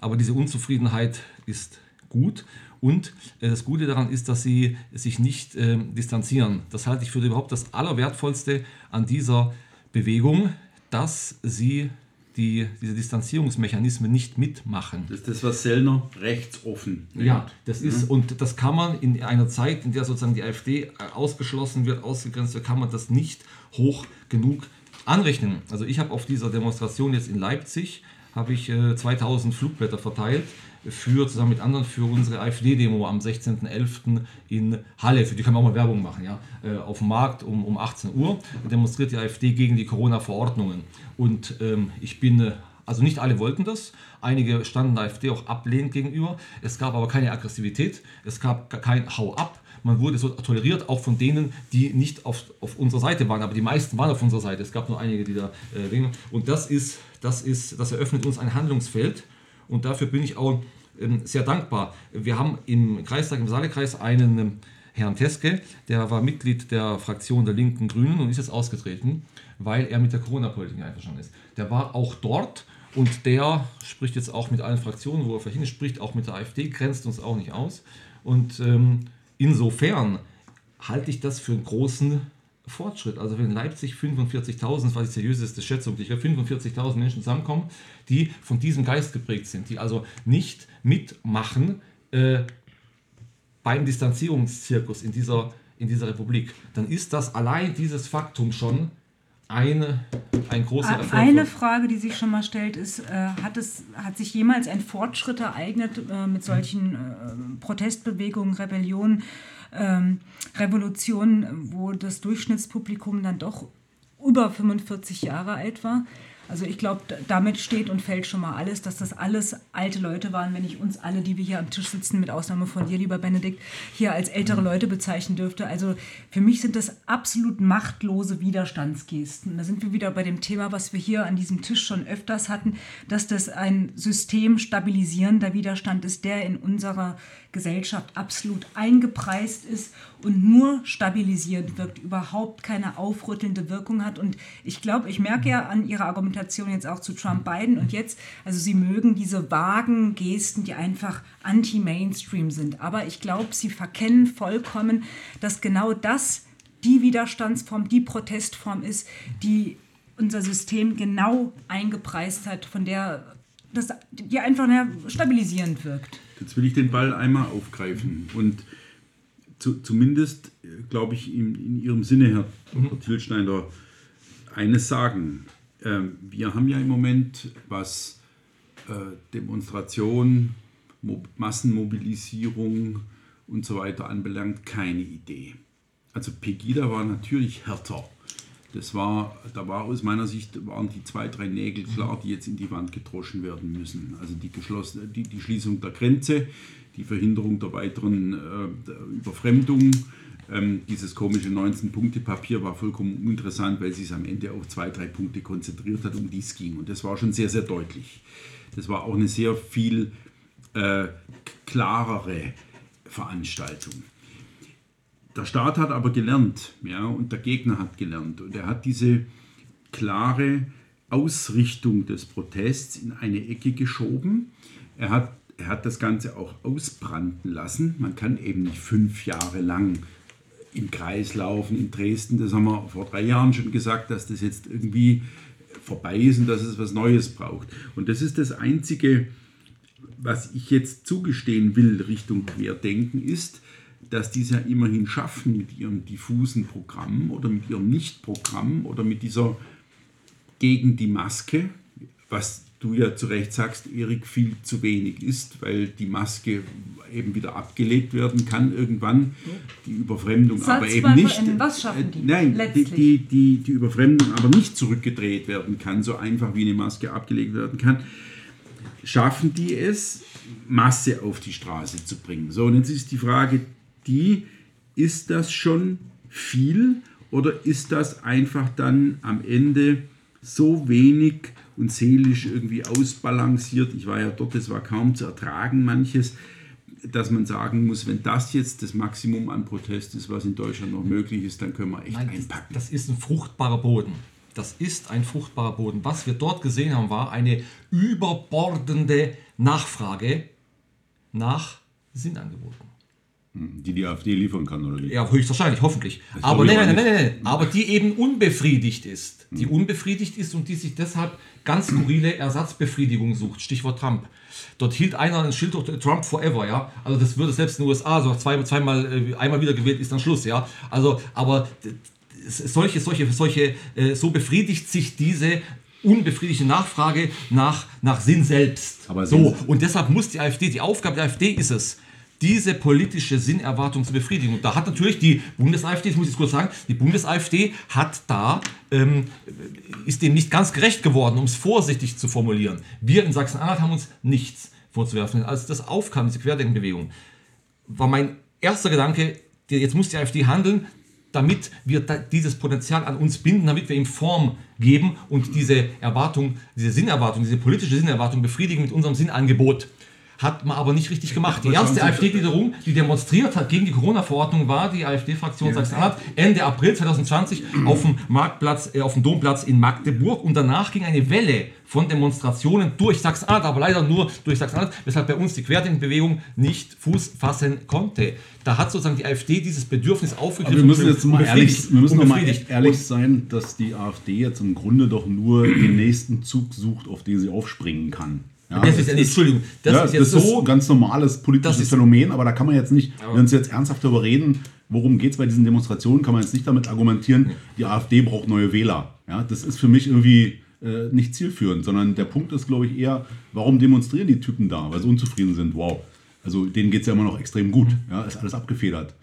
Speaker 5: Aber diese Unzufriedenheit ist gut. Und äh, das Gute daran ist, dass sie sich nicht ähm, distanzieren. Das halte ich für überhaupt das Allerwertvollste an dieser Bewegung, dass sie die, diese Distanzierungsmechanismen nicht mitmachen.
Speaker 4: Das ist das, was Sellner rechtsoffen nennt.
Speaker 5: Ja, das ist, und das kann man in einer Zeit, in der sozusagen die AfD äh, ausgeschlossen wird, ausgegrenzt wird, kann man das nicht hoch genug anrechnen. Also ich habe auf dieser Demonstration jetzt in Leipzig, habe ich äh, 2000 Flugblätter verteilt für, zusammen mit anderen, für unsere AfD-Demo am 16.11. in Halle, für die können wir auch mal Werbung machen, ja, äh, auf dem Markt um, um 18 Uhr demonstriert die AfD gegen die Corona-Verordnungen. Und ähm, ich bin äh, also nicht alle wollten das. Einige standen der AfD auch ablehnend gegenüber. Es gab aber keine Aggressivität. Es gab kein Hau ab. Man wurde so toleriert, auch von denen, die nicht auf, auf unserer Seite waren. Aber die meisten waren auf unserer Seite. Es gab nur einige, die da äh. Und das ist, das ist, das eröffnet uns ein Handlungsfeld. Und dafür bin ich auch ähm, sehr dankbar. Wir haben im Kreistag, im Saalekreis einen ähm, Herrn Teske, der war Mitglied der Fraktion der Linken Grünen und ist jetzt ausgetreten, weil er mit der Corona-Politik einverstanden ist. Der war auch dort und der spricht jetzt auch mit allen Fraktionen, wo er verhindert, spricht auch mit der AfD, grenzt uns auch nicht aus. Und ähm, insofern halte ich das für einen großen Fortschritt. Also wenn Leipzig 45.000, das war die seriöseste Schätzung, die 45.000 Menschen zusammenkommen, die von diesem Geist geprägt sind, die also nicht mitmachen äh, beim Distanzierungszirkus in dieser, in dieser Republik, dann ist das allein dieses Faktum schon eine, ein großer Erfolg.
Speaker 1: Eine Frage, die sich schon mal stellt, ist, äh, hat, es, hat sich jemals ein Fortschritt ereignet äh, mit solchen äh, Protestbewegungen, Rebellionen, ähm, Revolutionen, wo das Durchschnittspublikum dann doch über 45 Jahre alt war? Also ich glaube, damit steht und fällt schon mal alles, dass das alles alte Leute waren, wenn ich uns alle, die wir hier am Tisch sitzen, mit Ausnahme von dir, lieber Benedikt, hier als ältere mhm. Leute bezeichnen dürfte. Also für mich sind das absolut machtlose Widerstandsgesten. Da sind wir wieder bei dem Thema, was wir hier an diesem Tisch schon öfters hatten, dass das ein System stabilisierender Widerstand ist, der in unserer Gesellschaft absolut eingepreist ist und nur stabilisierend wirkt, überhaupt keine aufrüttelnde Wirkung hat. Und ich glaube, ich merke ja an Ihrer Argumentation jetzt auch zu Trump Biden und jetzt, also Sie mögen diese vagen Gesten, die einfach anti-Mainstream sind. Aber ich glaube, Sie verkennen vollkommen, dass genau das die Widerstandsform, die Protestform ist, die unser System genau eingepreist hat, von der das, die einfach stabilisierend wirkt.
Speaker 4: Jetzt will ich den Ball einmal aufgreifen und zu, zumindest, glaube ich, in, in, Ihrem Sinne, Herr Dr. Tilschneider, eines sagen. Ähm, wir haben ja im Moment, was äh, Demonstration, Mo Massenmobilisierung und so weiter anbelangt, keine Idee. Also Pegida war natürlich härter. Das war, da war aus meiner Sicht waren die zwei, drei Nägel klar, die jetzt in die Wand gedroschen werden müssen. Also die, geschlossene, die, die Schließung der Grenze, die Verhinderung der weiteren äh, der Überfremdung. Ähm, dieses komische 19-Punkte-Papier war vollkommen uninteressant, weil es sich am Ende auf zwei, drei Punkte konzentriert hat, um die es ging. Und das war schon sehr, sehr deutlich. Das war auch eine sehr viel äh, klarere Veranstaltung. Der Staat hat aber gelernt, ja, und der Gegner hat gelernt. Und er hat diese klare Ausrichtung des Protests in eine Ecke geschoben. Er hat, er hat das Ganze auch ausbranden lassen. Man kann eben nicht fünf Jahre lang im Kreis laufen in Dresden. Das haben wir vor drei Jahren schon gesagt, dass das jetzt irgendwie vorbei ist und dass es was Neues braucht. Und das ist das Einzige, was ich jetzt zugestehen will Richtung Querdenken, ist, dass die es ja immerhin schaffen mit ihrem diffusen Programm oder mit ihrem Nicht-Programm oder mit dieser gegen die Maske, was du ja zu Recht sagst, Erik, viel zu wenig ist, weil die Maske eben wieder abgelegt werden kann irgendwann, die Überfremdung Satz aber eben nicht.
Speaker 1: Was schaffen die?
Speaker 4: Äh, nein, die, die, die, die Überfremdung aber nicht zurückgedreht werden kann, so einfach wie eine Maske abgelegt werden kann. Schaffen die es, Masse auf die Straße zu bringen? So, und jetzt ist die Frage, die, ist das schon viel oder ist das einfach dann am Ende so wenig und seelisch irgendwie ausbalanciert? Ich war ja dort, es war kaum zu ertragen manches, dass man sagen muss, wenn das jetzt das Maximum an Protest ist, was in Deutschland noch möglich ist, dann können wir echt Nein, einpacken.
Speaker 5: Das, das ist ein fruchtbarer Boden. Das ist ein fruchtbarer Boden. Was wir dort gesehen haben, war eine überbordende Nachfrage nach Sinnangeboten.
Speaker 2: Die die AfD liefern kann, oder wie?
Speaker 5: Ja, höchstwahrscheinlich, hoffentlich. aber nein, nein, nein, nein, nein, aber die eben unbefriedigt ist. Die hm. unbefriedigt ist und die sich deshalb ganz skurrile Ersatzbefriedigung sucht. Stichwort Trump. Dort hielt einer ein Schild Trump forever, ja. Also das würde selbst in den USA so zwei, zweimal, äh, einmal wieder gewählt ist dann Schluss, ja. Also, aber solche, solche, solche, äh, so befriedigt sich diese unbefriedigte Nachfrage nach, nach Sinn selbst. Aber so, und deshalb muss die AfD, die Aufgabe der AfD ist es, diese politische Sinnerwartung zu befriedigen. Und da hat natürlich die Bundes-AfD, das muss ich kurz sagen, die Bundes-AfD hat da, ähm, ist dem nicht ganz gerecht geworden, um es vorsichtig zu formulieren. Wir in Sachsen-Anhalt haben uns nichts vorzuwerfen. Als das aufkam, diese Querdenkenbewegung, war mein erster Gedanke, jetzt muss die AfD handeln, damit wir dieses Potenzial an uns binden, damit wir ihm Form geben und diese Erwartung, diese Sinnerwartung, diese politische Sinnerwartung befriedigen mit unserem Sinnangebot. Hat man aber nicht richtig gemacht. Die erste AfD-Gliederung, die demonstriert hat gegen die Corona-Verordnung, war die AfD-Fraktion Sachsen-Anhalt Ende April 2020 auf dem Marktplatz, äh, auf dem Domplatz in Magdeburg. Und danach ging eine Welle von Demonstrationen durch Sachsen-Anhalt, aber leider nur durch Sachsen-Anhalt, weshalb bei uns die Querdenkenbewegung nicht Fuß fassen konnte. Da hat sozusagen die AfD dieses Bedürfnis aufgegriffen.
Speaker 2: Aber wir müssen jetzt mal ehrlich, wir müssen noch mal
Speaker 5: befriedigt.
Speaker 2: ehrlich sein, dass die AfD jetzt im Grunde doch nur den nächsten Zug sucht, auf den sie aufspringen kann. Ja,
Speaker 5: Das ist, Entschuldigung, das
Speaker 2: ja,
Speaker 5: ist jetzt
Speaker 2: das
Speaker 5: so
Speaker 2: ist ein ganz normales politisches
Speaker 5: ist-
Speaker 2: Phänomen, aber da kann man jetzt nicht, wenn wir uns jetzt ernsthaft darüber reden, worum geht es bei diesen Demonstrationen, kann man jetzt nicht damit argumentieren, die AfD braucht neue Wähler. Ja, das ist für mich irgendwie äh, nicht zielführend, sondern der Punkt ist, glaube ich, eher, warum demonstrieren die Typen da? Weil sie unzufrieden sind. Wow. Also denen geht es ja immer noch extrem gut. Ja, ist alles abgefedert.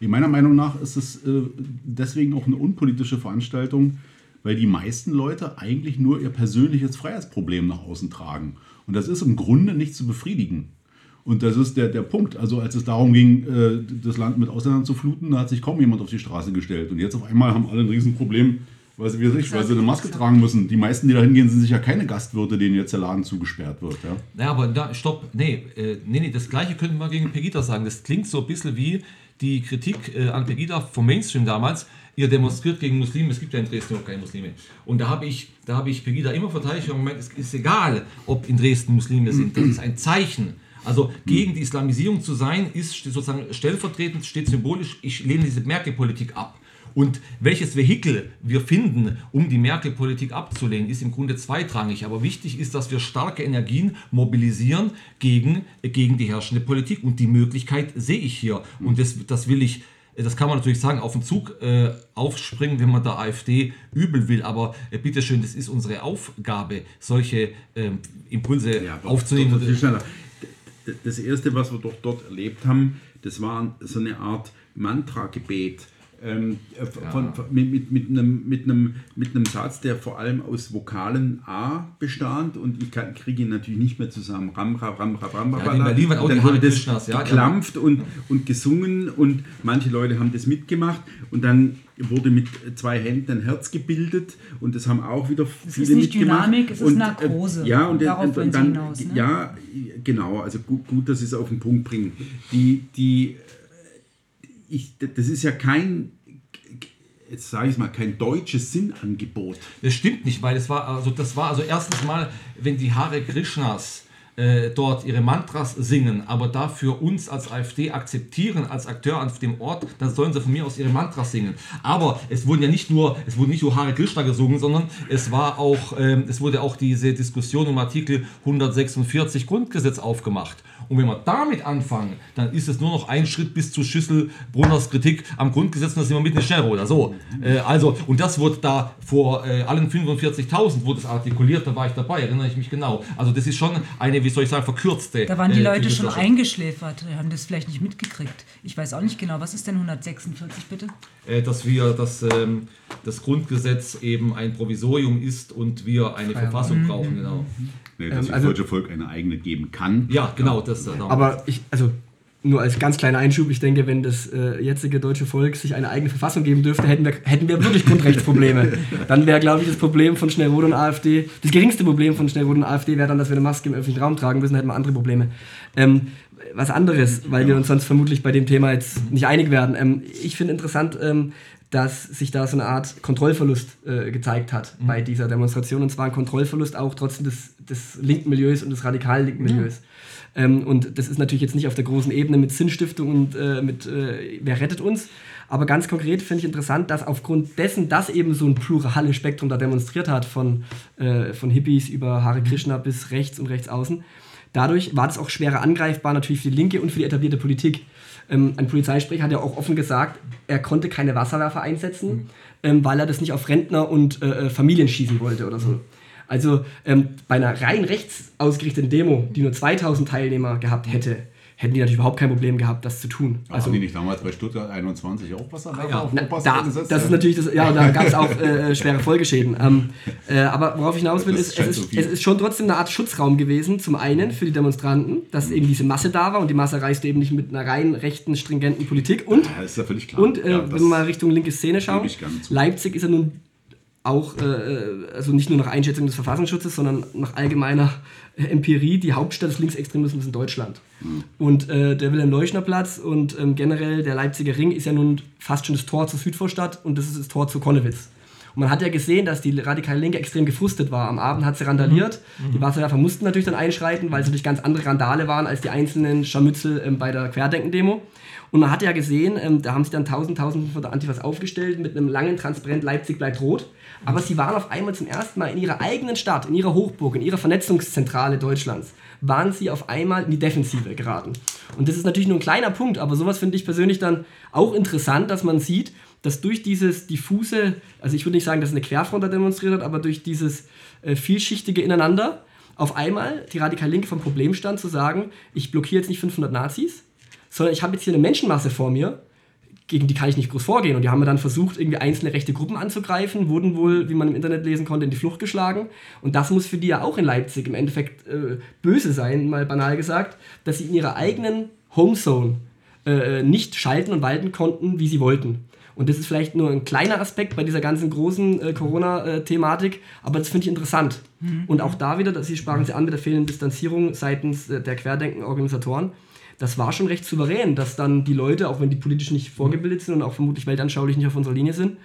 Speaker 2: In meiner Meinung nach ist es äh, deswegen auch eine unpolitische Veranstaltung, weil die meisten Leute eigentlich nur ihr persönliches Freiheitsproblem nach außen tragen. Und das ist im Grunde nicht zu befriedigen. Und das ist der, der Punkt. Also als es darum ging, äh, das Land mit Ausländern zu fluten, da hat sich kaum jemand auf die Straße gestellt. Und jetzt auf einmal haben alle ein Riesenproblem, weil sie, wie ich, weil sie eine Maske tragen müssen. Die meisten, die da hingehen, sind sicher keine Gastwirte, denen jetzt der Laden zugesperrt wird. Ja?
Speaker 5: Naja, aber da, stopp, nee, äh, nee, nee, das gleiche könnten wir gegen Pegida sagen. Das klingt so ein bisschen wie die Kritik äh, an Pegida vom Mainstream damals. Ihr demonstriert gegen Muslime, es gibt ja in Dresden auch keine Muslime. Und da habe ich, da ich Pegida immer verteidigt und gemeint, es ist egal, ob in Dresden Muslime sind. Das ist ein Zeichen. Also gegen die Islamisierung zu sein, ist sozusagen stellvertretend, steht symbolisch, ich lehne diese Merkel-Politik ab. Und welches Vehikel wir finden, um die Merkel-Politik abzulehnen, ist im Grunde zweitrangig. Aber wichtig ist, dass wir starke Energien mobilisieren gegen, gegen die herrschende Politik. Und die Möglichkeit sehe ich hier. Und das, das will ich. Das kann man natürlich sagen, auf den Zug äh, aufspringen, wenn man der AfD übel will. Aber äh, bitteschön, das ist unsere Aufgabe, solche ähm, Impulse
Speaker 4: Ja,
Speaker 5: aufzunehmen.
Speaker 4: Das erste, was wir doch dort erlebt haben, das war so eine Art Mantra-Gebet. Ähm, äh, von, von, mit, mit, mit, einem, mit, einem, mit einem Satz, der vor allem aus Vokalen A bestand und ich kann- kriege ihn natürlich nicht mehr zusammen. Ram, ram, ram, ram, ram,
Speaker 5: Ja, in Berlin waren auch
Speaker 4: dann wurde das
Speaker 5: ja,
Speaker 4: geklampft und, und gesungen und manche Leute haben das mitgemacht und dann wurde mit zwei Händen ein Herz gebildet und das haben auch wieder
Speaker 1: Es
Speaker 4: viele
Speaker 1: ist nicht
Speaker 4: mitgemacht.
Speaker 1: Dynamik, es ist
Speaker 4: und,
Speaker 1: Narkose.
Speaker 4: Äh, ja, und,
Speaker 1: Darauf
Speaker 4: und, und
Speaker 1: Sie
Speaker 4: dann,
Speaker 1: hinaus, ne?
Speaker 4: ja, genau, also gut, gut, dass Sie es auf den Punkt bringen. Die, die, ich, das ist ja kein, jetzt sage ich mal, kein deutsches Sinnangebot.
Speaker 5: Das stimmt nicht, weil es war also das war also erstens mal, wenn die Hare Krishnas äh, dort ihre Mantras singen, aber dafür uns als AfD akzeptieren als Akteur auf dem Ort, dann sollen sie von mir aus ihre Mantras singen. Aber es wurden ja nicht nur es wurde nicht nur Hare Krishna gesungen, sondern es war auch ähm, es wurde auch diese Diskussion um Artikel 146 Grundgesetz aufgemacht. Und wenn wir damit anfangen, dann ist es nur noch ein Schritt bis zu Schüssel-Brunners Kritik am Grundgesetz und da sind wir mitten in Schnellroder. So, äh, also, und das wurde da vor äh, allen 45.000 wurde es artikuliert, da war ich dabei, erinnere ich mich genau. Also das ist schon eine, wie soll ich sagen, verkürzte.
Speaker 1: Da waren die
Speaker 5: äh,
Speaker 1: Leute schon eingeschläfert, haben das vielleicht nicht mitgekriegt. Ich weiß auch nicht genau, was ist denn 146 bitte?
Speaker 5: äh, dass wir, dass ähm, das Grundgesetz eben ein Provisorium ist und wir eine Verfassung brauchen, genau.
Speaker 2: Nee, dass
Speaker 3: Ähm,
Speaker 2: das
Speaker 3: also-
Speaker 2: deutsche Volk eine eigene geben kann.
Speaker 5: Ja, genau, das da.
Speaker 3: Aber ich, also nur als ganz kleiner Einschub, ich denke, wenn das äh, jetzige deutsche Volk sich eine eigene Verfassung geben dürfte, hätten wir, hätten wir wirklich Grundrechtsprobleme. dann wäre, glaube ich, das Problem von Schnellrot und AfD, das geringste Problem von Schnellrot und AfD wäre dann, dass wir eine Maske im öffentlichen Raum tragen müssen, hätten wir andere Probleme. Ähm, was anderes, weil wir uns sonst vermutlich bei dem Thema jetzt nicht einig werden. Ähm, ich finde interessant, ähm, dass sich da so eine Art Kontrollverlust äh, gezeigt hat bei dieser Demonstration. Und zwar ein Kontrollverlust auch trotzdem des, des linken Milieus und des radikalen linken Milieus. Ähm, und das ist natürlich jetzt nicht auf der großen Ebene mit Sinnstiftung und äh, mit äh, wer rettet uns. Aber ganz konkret finde ich interessant, dass aufgrund dessen, dass eben so ein plurales Spektrum da demonstriert hat, von, äh, von Hippies über Hare Krishna bis rechts und rechts außen, dadurch war das auch schwerer angreifbar natürlich für die Linke und für die etablierte Politik. Ähm, ein Polizeisprecher hat ja auch offen gesagt, er konnte keine Wasserwerfer einsetzen, ähm, weil er das nicht auf Rentner und äh, äh, Familien schießen wollte oder so. Also ähm, bei einer rein rechts ausgerichteten Demo, die nur 2000 Teilnehmer gehabt hätte, hätten die natürlich überhaupt kein Problem gehabt, das zu tun.
Speaker 2: Also, haben die nicht damals bei Stuttgart 21 auch was
Speaker 5: ja.
Speaker 2: auf
Speaker 3: Na, da, das ist natürlich das, ja, da gab es auch äh, schwere Folgeschäden. Ähm, äh, aber worauf ich hinaus will, ist, es
Speaker 2: so
Speaker 3: ist,
Speaker 2: viel.
Speaker 3: es ist schon trotzdem eine Art Schutzraum gewesen, zum einen für die Demonstranten, dass eben diese Masse da war und die Masse reiste eben nicht mit einer rein rechten, stringenten Politik und
Speaker 2: Ja, ist ja völlig klar.
Speaker 3: und äh,
Speaker 2: ja,
Speaker 3: wenn wir mal Richtung linke Szene schauen. Leipzig ist ja nun auch, äh, also nicht nur nach Einschätzung des Verfassungsschutzes, sondern nach allgemeiner Empirie, die Hauptstadt des Linksextremismus in Deutschland. Mhm. Und äh, der Wilhelm-Leuschner-Platz und ähm, generell der Leipziger Ring ist ja nun fast schon das Tor zur Südvorstadt und das ist das Tor zu Konnewitz. Und man hat ja gesehen, dass die radikale Linke extrem gefrustet war. Am Abend hat sie randaliert. Mhm. Die Wasserwerfer mussten natürlich dann einschreiten, weil es natürlich ganz andere Randale waren als die einzelnen Scharmützel ähm, bei der Querdenken-Demo. Und man hat ja gesehen, ähm, da haben sich dann tausend, tausend von der Antifas aufgestellt mit einem langen Transparent Leipzig bleibt rot. Aber sie waren auf einmal zum ersten Mal in ihrer eigenen Stadt, in ihrer Hochburg, in ihrer Vernetzungszentrale Deutschlands, waren sie auf einmal in die Defensive geraten. Und das ist natürlich nur ein kleiner Punkt, aber sowas finde ich persönlich dann auch interessant, dass man sieht, dass durch dieses diffuse, also ich würde nicht sagen, dass eine Querfront da demonstriert hat, aber durch dieses äh, vielschichtige Ineinander auf einmal die radikal Linke vom Problem stand, zu sagen, ich blockiere jetzt nicht 500 Nazis, sondern ich habe jetzt hier eine Menschenmasse vor mir, gegen die kann ich nicht groß vorgehen. Und die haben dann versucht, irgendwie einzelne rechte Gruppen anzugreifen, wurden wohl, wie man im Internet lesen konnte, in die Flucht geschlagen. Und das muss für die ja auch in Leipzig im Endeffekt äh, böse sein, mal banal gesagt, dass sie in ihrer eigenen Homezone äh, nicht schalten und walten konnten, wie sie wollten. Und das ist vielleicht nur ein kleiner Aspekt bei dieser ganzen großen äh, Corona-Thematik, aber das finde ich interessant. Mhm. Und auch da wieder, Sie sprachen Sie an mit der fehlenden Distanzierung seitens äh, der Querdenken-Organisatoren das war schon recht souverän, dass dann die Leute, auch wenn die politisch nicht vorgebildet sind und auch vermutlich weltanschaulich nicht auf unserer Linie sind,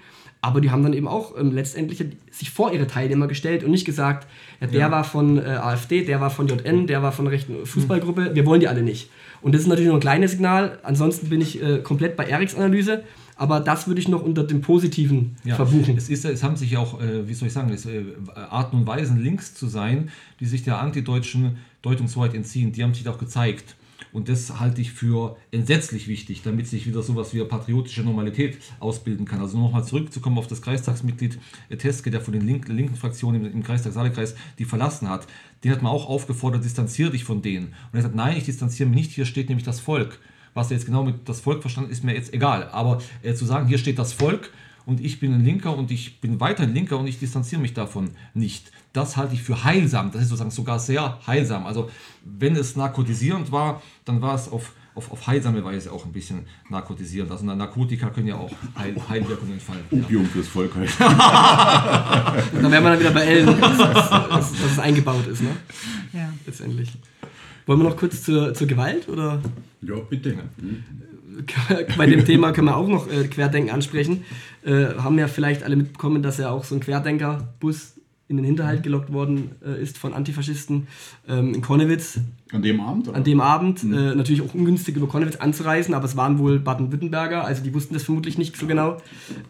Speaker 3: aber die haben dann eben auch ähm, letztendlich sich vor ihre Teilnehmer gestellt und nicht gesagt, ja, der ja. war von äh, AfD, der war von JN, der war von der rechten Fußballgruppe, wir wollen die alle nicht. Und das ist natürlich nur ein kleines Signal. Ansonsten bin ich äh, komplett bei Eriks Analyse. Aber das würde ich noch unter dem Positiven ja, verbuchen.
Speaker 5: Es, ist, es haben sich ja auch, äh, wie soll ich sagen, es, äh, Arten und Weisen links zu sein, die sich der antideutschen Deutungshoheit entziehen, die haben sich auch gezeigt. Und das halte ich für entsetzlich wichtig, damit sich wieder sowas wie patriotische Normalität ausbilden kann. Also nochmal zurückzukommen auf das Kreistagsmitglied Teske, der von den linken, linken Fraktionen im, im Kreistag Saalekreis die verlassen hat. Den hat man auch aufgefordert, distanziere dich von denen. Und er sagt, nein, ich distanziere mich nicht, hier steht nämlich das Volk. Was er jetzt genau mit das Volk verstanden ist mir jetzt egal. Aber äh, zu sagen, hier steht das Volk und ich bin ein Linker und ich bin weiterhin Linker und ich distanziere mich davon nicht. Das halte ich für heilsam. Das ist sozusagen sogar sehr heilsam. Also wenn es narkotisierend war, dann war es auf, auf, auf heilsame Weise auch ein bisschen narkotisierend. Also Narkotika können ja auch Heil, Heilwirkungen entfallen.
Speaker 2: Opium ja. fürs Volk halt.
Speaker 3: dann wären wir dann wieder bei Ellen, dass, dass, dass, es eingebaut ist, ne? Ja. Letztendlich. Wollen wir noch kurz zur, zur Gewalt? Oder?
Speaker 4: Ja, bitte.
Speaker 3: Mhm bei dem Thema können wir auch noch äh, Querdenken ansprechen. Äh, haben ja vielleicht alle mitbekommen, dass ja auch so ein Querdenkerbus in den Hinterhalt gelockt worden äh, ist von Antifaschisten ähm, in Konnewitz.
Speaker 2: An dem Abend? Oder?
Speaker 3: An dem Abend. Mhm. Äh, natürlich auch ungünstig über Konnewitz anzureisen, aber es waren wohl Baden-Württemberger, also die wussten das vermutlich nicht so genau.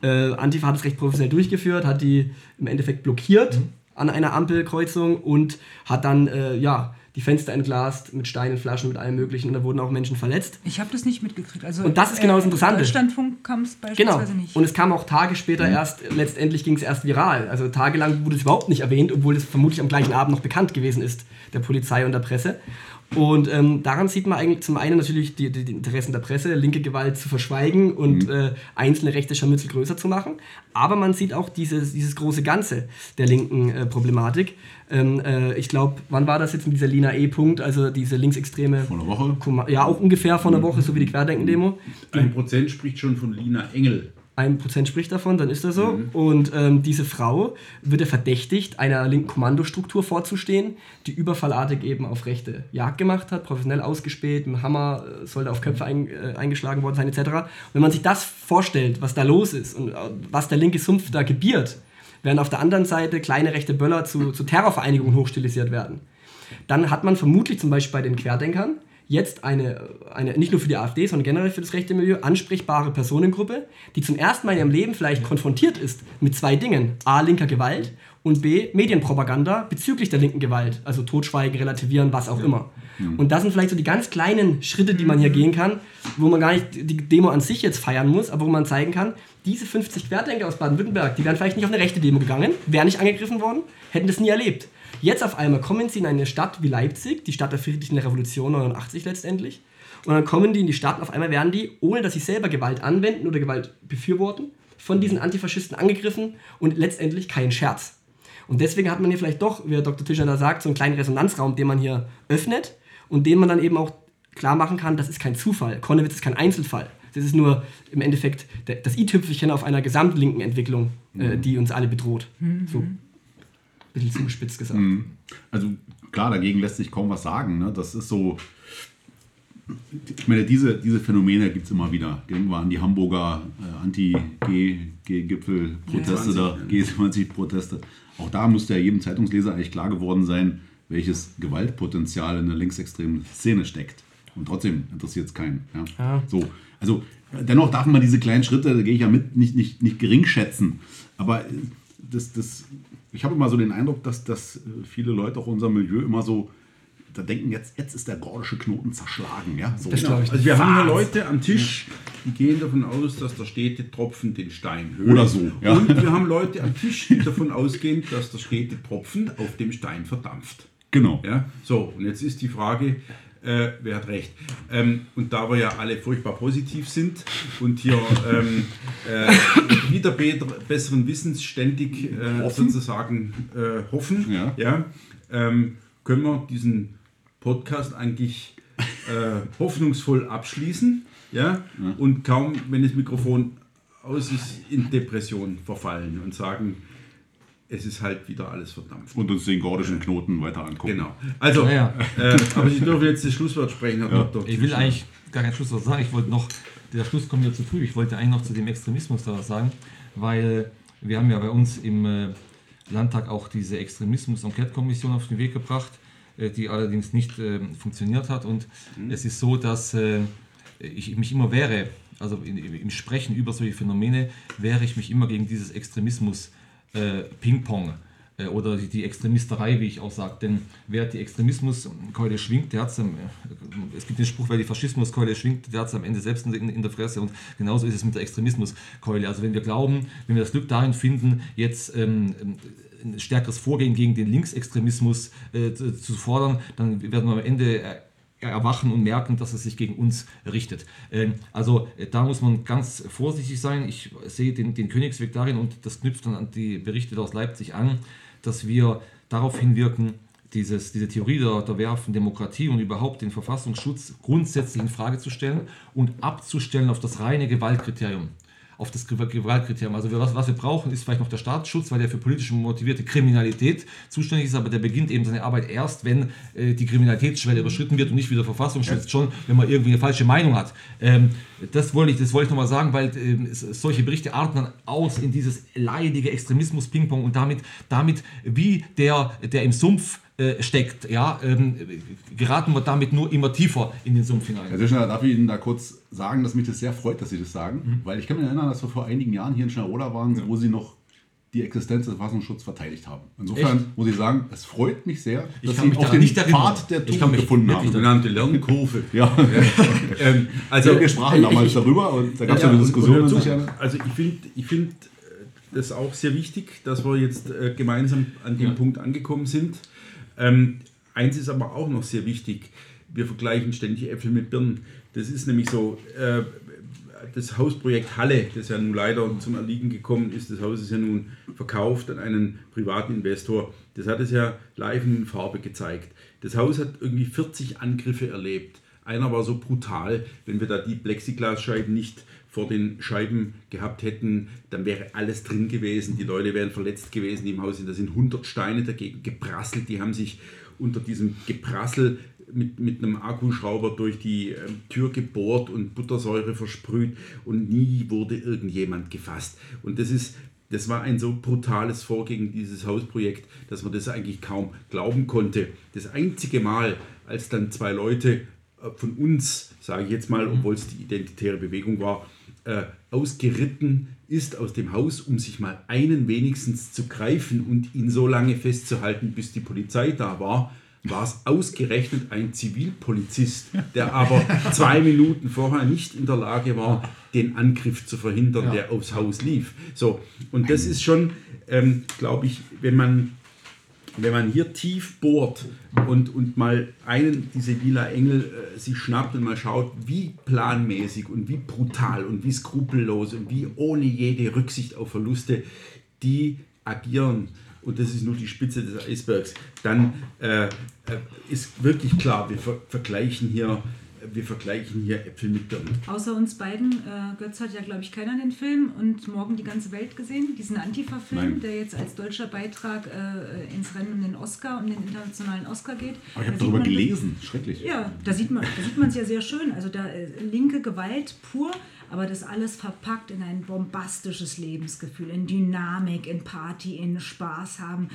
Speaker 3: Äh, Antifa hat es recht professionell durchgeführt, hat die im Endeffekt blockiert mhm. an einer Ampelkreuzung und hat dann, äh, ja, die Fenster entglast mit Steinen, Flaschen, mit allem Möglichen und da wurden auch Menschen verletzt.
Speaker 1: Ich habe das nicht mitgekriegt. Also,
Speaker 3: und das ist genau das äh, Interessante.
Speaker 1: Deutschlandfunk kam es beispielsweise
Speaker 3: genau.
Speaker 1: nicht.
Speaker 3: Und es kam auch Tage später mhm. erst, letztendlich ging es erst viral. Also tagelang wurde es überhaupt nicht erwähnt, obwohl es vermutlich am gleichen Abend noch bekannt gewesen ist, der Polizei und der Presse. Und ähm, daran sieht man eigentlich zum einen natürlich die, die, die, Interessen der Presse, linke Gewalt zu verschweigen und mhm. äh, einzelne rechte Scharmützel größer zu machen. Aber man sieht auch dieses, dieses große Ganze der linken äh, Problematik. Ähm, äh, ich glaube, wann war das jetzt mit dieser Lina E-Punkt, also diese linksextreme.
Speaker 2: Von einer Woche?
Speaker 3: Ja, auch ungefähr von einer Woche, so wie die Querdenken-Demo.
Speaker 4: Ein Prozent spricht schon von Lina Engel
Speaker 3: ein Prozent spricht davon, dann ist das so. Mhm. Und ähm, diese Frau wird ja verdächtigt, einer linken Kommandostruktur vorzustehen, die überfallartig eben auf Rechte Jagd gemacht hat, professionell ausgespäht, mit Hammer äh, sollte auf Köpfe ein, äh, eingeschlagen worden sein, etc. Und wenn man sich das vorstellt, was da los ist und äh, was der linke Sumpf da gebiert, während auf der anderen Seite kleine rechte Böller zu, zu Terrorvereinigungen hochstilisiert werden, dann hat man vermutlich zum Beispiel bei den Querdenkern jetzt eine, eine, nicht nur für die AfD, sondern generell für das rechte Milieu, ansprechbare Personengruppe, die zum ersten Mal in ihrem Leben vielleicht konfrontiert ist mit zwei Dingen. A, linker Gewalt und B, Medienpropaganda bezüglich der linken Gewalt. Also Totschweigen, relativieren, was auch immer. Und das sind vielleicht so die ganz kleinen Schritte, die man hier gehen kann, wo man gar nicht die Demo an sich jetzt feiern muss, aber wo man zeigen kann, diese 50 Querdenker aus Baden-Württemberg, die wären vielleicht nicht auf eine rechte Demo gegangen, wären nicht angegriffen worden, hätten das nie erlebt. Jetzt auf einmal kommen sie in eine Stadt wie Leipzig, die Stadt der friedlichen Revolution 89 letztendlich. Und dann kommen die in die Stadt und auf einmal werden die, ohne dass sie selber Gewalt anwenden oder Gewalt befürworten, von diesen Antifaschisten angegriffen und letztendlich kein Scherz. Und deswegen hat man hier vielleicht doch, wie Herr Dr. Tischner da sagt, so einen kleinen Resonanzraum, den man hier öffnet und den man dann eben auch klar machen kann, das ist kein Zufall. Konnewitz ist kein Einzelfall. Das ist nur im Endeffekt das i-Tüpfelchen auf einer gesamtlinken Entwicklung, äh, die uns alle bedroht. So ein bisschen zugespitzt gesagt.
Speaker 2: Also klar, dagegen lässt sich kaum was sagen. Ne? Das ist so. Ich meine, diese, diese Phänomene gibt es immer wieder. Denken wir an die Hamburger äh, Anti-G-Gipfel-Proteste da, G20-Proteste. Auch da müsste ja jedem Zeitungsleser eigentlich klar geworden sein, welches Gewaltpotenzial in der linksextremen Szene steckt. Und trotzdem interessiert es keinen. Ja?
Speaker 3: Ja.
Speaker 2: So, also dennoch darf man diese kleinen Schritte, da gehe ich ja mit, nicht, nicht, nicht gering schätzen. Aber äh, das, das, ich habe immer so den Eindruck, dass, dass äh, viele Leute auch in unserem Milieu immer so da denken, jetzt, jetzt ist der gordische Knoten zerschlagen. Ja? So,
Speaker 3: ich
Speaker 4: Also wir haben hier? Leute am Tisch, die gehen davon aus, dass der stete Tropfen den Stein höhlt.
Speaker 2: Oder so, ja.
Speaker 4: Und wir haben Leute am Tisch, die davon ausgehen, dass der stete Tropfen auf dem Stein verdampft.
Speaker 2: Genau.
Speaker 4: Ja, so, und jetzt ist die Frage, äh, wer hat recht? Ähm, und da wir ja alle furchtbar positiv sind und hier ähm, äh, wieder be besseren Wissens ständig äh,
Speaker 2: Hoffen.
Speaker 4: sozusagen äh, hoffen,
Speaker 2: Ja.
Speaker 4: ähm, können wir diesen Podcast eigentlich äh, hoffnungsvoll abschließen. Ja? Und kaum, wenn das Mikrofon aus ist, in Depression verfallen und sagen, es ist halt wieder alles verdampft.
Speaker 2: Und uns den gordischen Knoten weiter angucken.
Speaker 4: Genau. Also,
Speaker 5: Naja.
Speaker 4: äh, aber Sie dürfen jetzt das Schlusswort sprechen, Herr Dr.
Speaker 5: Ich will eigentlich gar kein Schlusswort sagen. Ich wollte noch, der Schluss kommt mir zu früh. Ich wollte eigentlich noch zu dem Extremismus da was sagen, weil wir haben ja bei uns im äh, Landtag auch diese Extremismus-Enquete-Kommission auf den Weg gebracht, äh, die allerdings nicht äh, funktioniert hat. Und es ist so, dass äh, ich mich immer wehre, also in, im Sprechen über solche Phänomene, wehre ich mich immer gegen dieses Extremismus äh, Ping-Pong äh, oder die, die Extremisterei, wie ich auch sage. Denn wer die Extremismuskeule schwingt, der hat am, äh, es gibt den Spruch, wer die Faschismuskeule schwingt, der hat es am Ende selbst in, in der Fresse. Und genauso ist es mit der Extremismuskeule. Also wenn wir glauben, wenn wir das Glück darin finden, jetzt ähm, ein stärkeres Vorgehen gegen den Linksextremismus äh, zu, zu fordern, dann werden wir am Ende äh, erwachen und merken, dass es sich gegen uns richtet. Ähm, Also äh, da muss man ganz vorsichtig sein. Ich sehe den, den Königsweg darin und das knüpft dann an die Berichte aus Leipzig an, dass wir darauf hinwirken, dieses, diese Theorie der, der wehrhaften Demokratie und überhaupt den Verfassungsschutz grundsätzlich in Frage zu stellen und abzustellen auf das reine Gewaltkriterium auf das Gew- Gewaltkriterium. Also was, was wir brauchen, ist vielleicht noch der Staatsschutz, weil der für politisch motivierte Kriminalität zuständig ist, aber der beginnt eben seine Arbeit erst, wenn äh, die Kriminalitätsschwelle überschritten wird und nicht wie der Verfassungsschutz schon, wenn man irgendwie eine falsche Meinung hat. Ähm, das wollte ich, das wollte ich nochmal sagen, weil es- solche Berichte arten dann aus in dieses leidige Extremismus-Ping-Pong und damit, damit wie der, der im Sumpf äh, steckt, ja, ähm, geraten wir damit nur immer tiefer in den Sumpf hinein.
Speaker 2: Herr Tischner, darf ich Ihnen da kurz sagen, dass mich das sehr freut, dass Sie das sagen?
Speaker 5: Mhm.
Speaker 2: Weil ich kann mich erinnern, dass wir vor einigen Jahren hier in Schneroda waren, wo Sie noch die Existenz des Verfassungsschutzes verteidigt haben. Insofern
Speaker 5: Echt?
Speaker 2: muss ich sagen, es freut mich sehr,
Speaker 5: Ich
Speaker 2: dass
Speaker 5: kann
Speaker 2: Sie
Speaker 5: daran
Speaker 2: den
Speaker 5: nicht erinnern.
Speaker 2: Pfad der
Speaker 5: Ich
Speaker 2: Tugend gefunden haben.
Speaker 4: sogenannte Lernkurve.
Speaker 2: Ja,
Speaker 4: Ähm, also,
Speaker 2: wir sprachen damals
Speaker 4: ich-
Speaker 2: darüber und da gab es ja
Speaker 4: Ja,
Speaker 2: eine Diskussion.
Speaker 4: und
Speaker 2: ja.
Speaker 4: Also ich finde ich find äh, das auch sehr wichtig, dass wir jetzt äh, gemeinsam an dem
Speaker 5: Ja.
Speaker 4: Punkt angekommen sind. Ähm, eins ist aber auch noch sehr wichtig. Wir vergleichen ständig Äpfel mit Birnen. Das ist nämlich so, äh, das Hausprojekt Halle, das ja nun leider zum Erliegen gekommen ist, das Haus ist ja nun verkauft an einen privaten Investor. Das hat es ja live in Farbe gezeigt. Das Haus hat irgendwie 40 Angriffe erlebt. Einer war so brutal, wenn wir da die Plexiglasscheiben nicht vor den Scheiben gehabt hätten, dann wäre alles drin gewesen. Die Leute wären verletzt gewesen die im Haus. sind. Da sind 100 Steine dagegen geprasselt. Die haben sich unter diesem Geprassel mit, mit einem Akkuschrauber durch die ähm, Tür gebohrt und Buttersäure versprüht und nie wurde irgendjemand gefasst. Und das ist das war ein so brutales Vorgehen, dieses Hausprojekt, dass man das eigentlich kaum glauben konnte. Das einzige Mal, als dann zwei Leute äh, von uns, sage ich jetzt mal, obwohl es die identitäre Bewegung war, äh, ausgeritten ist aus dem Haus, um sich mal einen wenigstens zu greifen und ihn so lange festzuhalten, bis die Polizei da war, war es ausgerechnet ein Zivilpolizist, der aber zwei Minuten vorher nicht in der Lage war, den Angriff zu verhindern,
Speaker 5: Ja.
Speaker 4: der aufs Haus lief. So, und das ist schon, ähm, glaube ich, wenn man, wenn man hier tief bohrt und, und mal einen, diese lila Engel, äh, sich schnappt und mal schaut, wie planmäßig und wie brutal und wie skrupellos und wie ohne jede Rücksicht auf Verluste die agieren, und das ist nur die Spitze des Eisbergs, dann äh, äh, ist wirklich klar, wir ver vergleichen hier wir vergleichen hier Äpfel mit Birnen.
Speaker 1: Außer uns beiden, äh, Götz hat ja, glaube ich, keiner den Film und morgen die ganze Welt gesehen, diesen Antifa-Film, der jetzt als deutscher Beitrag äh, ins Rennen um den Oscar, um den internationalen Oscar geht.
Speaker 2: Aber ich
Speaker 1: Da
Speaker 2: habe
Speaker 1: sieht
Speaker 2: darüber
Speaker 1: man-
Speaker 2: gelesen. Schrecklich.
Speaker 1: Ja, da sieht man da sieht man es ja sehr schön. Also da äh, linke Gewalt pur, aber das alles verpackt in ein bombastisches Lebensgefühl, in Dynamik, in Party, in Spaß haben,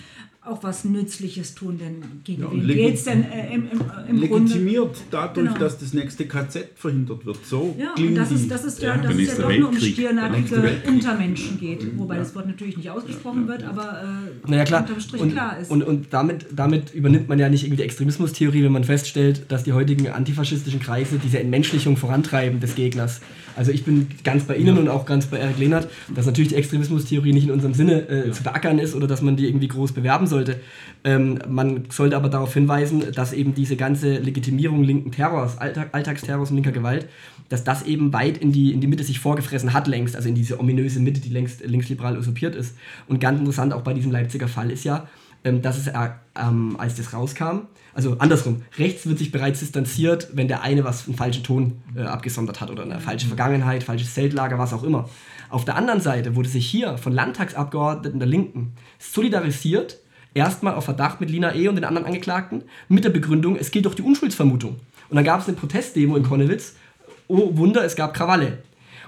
Speaker 1: auch was Nützliches tun, denn gegen
Speaker 4: Ja, und
Speaker 1: wen geht es denn äh, im, im, im Grunde?
Speaker 4: Legitimiert dadurch,
Speaker 1: Genau.
Speaker 4: dass das nächste KZ verhindert wird. So
Speaker 1: Ja, und das ist, das ist ja,
Speaker 2: der
Speaker 1: dass es ja doch nur um
Speaker 2: Weltkrieg.
Speaker 1: Untermenschen geht. Wobei das Wort natürlich nicht ausgesprochen wird, aber äh,
Speaker 3: Naja, klar.
Speaker 1: unterm Strich
Speaker 3: Und,
Speaker 1: klar ist.
Speaker 3: und, und damit, damit übernimmt man ja nicht irgendwie die Extremismustheorie, wenn man feststellt, dass die heutigen antifaschistischen Kreise diese Entmenschlichung vorantreiben des Gegners. Also ich bin ganz bei Ihnen und auch ganz bei Eric Lehnert, dass natürlich die Extremismustheorie nicht in unserem Sinne äh, zu beackern ist oder dass man die irgendwie groß bewerben sollte. Ähm, man sollte aber darauf hinweisen, dass eben diese ganze Legitimierung linken Terrors, Alltag, Alltagsterrors und linker Gewalt, dass das eben weit in die, in die Mitte sich vorgefressen hat längst, also in diese ominöse Mitte, die längst linksliberal usurpiert ist. Und ganz interessant auch bei diesem Leipziger Fall ist ja, ähm, dass es, äh, ähm, als das rauskam, also andersrum, rechts wird sich bereits distanziert, wenn der eine was einen falschen Ton äh, abgesondert hat oder eine falsche Vergangenheit, falsches Zeltlager, was auch immer. Auf der anderen Seite wurde sich hier von Landtagsabgeordneten der Linken solidarisiert, erstmal auf Verdacht mit Lina E. und den anderen Angeklagten, mit der Begründung, es gilt doch die Unschuldsvermutung. Und dann gab es eine Protestdemo in Konnewitz, oh Wunder, es gab Krawalle.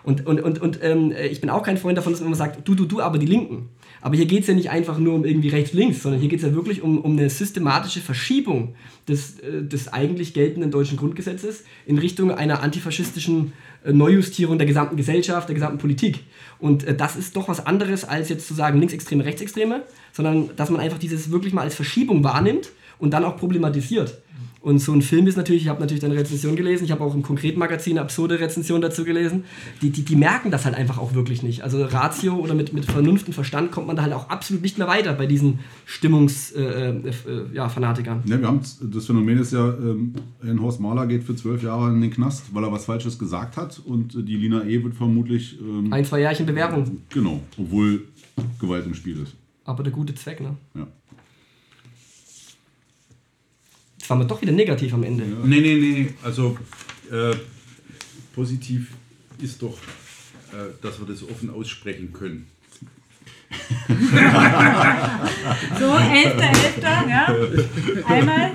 Speaker 3: Und, und, und, und ähm, ich bin auch kein Freund davon, dass man immer sagt, du, du, du, aber die Linken. Aber hier geht es ja nicht einfach nur um irgendwie rechts-links, sondern hier geht es ja wirklich um, um eine systematische Verschiebung des, äh, des eigentlich geltenden deutschen Grundgesetzes in Richtung einer antifaschistischen äh, Neujustierung der gesamten Gesellschaft, der gesamten Politik. Und äh, das ist doch was anderes, als jetzt zu sagen Linksextreme, Rechtsextreme, sondern dass man einfach dieses wirklich mal als Verschiebung wahrnimmt und dann auch problematisiert. Und so ein Film ist natürlich, ich habe natürlich deine Rezension gelesen, ich habe auch im Konkretmagazin absurde Rezension dazu gelesen. Die, die, die merken das halt einfach auch wirklich nicht. Also Ratio oder mit, mit Vernunft und Verstand kommt man da halt auch absolut nicht mehr weiter bei diesen Stimmungsfanatikern. Äh, äh, ja, Fanatikern.
Speaker 2: Ja, wir haben das Phänomen ist ja, ähm, ein Horst Mahler geht für zwölf Jahre in den Knast, weil er was Falsches gesagt hat und äh, die Lina E. wird vermutlich ähm,
Speaker 3: Ein, zwei Jährchen Bewährung,
Speaker 2: genau, obwohl Gewalt im Spiel ist.
Speaker 3: aber der gute Zweck, ne?
Speaker 2: Ja.
Speaker 3: Jetzt waren wir doch wieder negativ am Ende.
Speaker 4: Nee, nee, nee. Also äh, positiv ist doch, äh, dass wir das offen aussprechen können.
Speaker 1: So, Elfter, Elfter, ja. Einmal.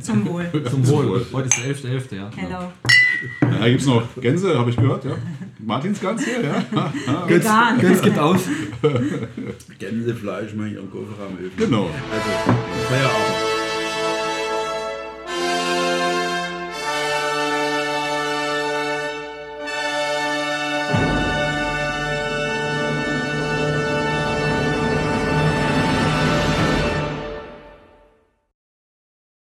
Speaker 1: Zum Wohl.
Speaker 5: Zum Wohl. Heute ist der 11.11. ja.
Speaker 1: Hello.
Speaker 2: Da gibt es noch Gänse, habe ich gehört, ja. Martinsgans hier, ja.
Speaker 1: Vegan.
Speaker 3: Götz gibt aus.
Speaker 4: Gänsefleisch mal hier im Kofferraum.
Speaker 2: Genau.
Speaker 4: Also, Feierabend.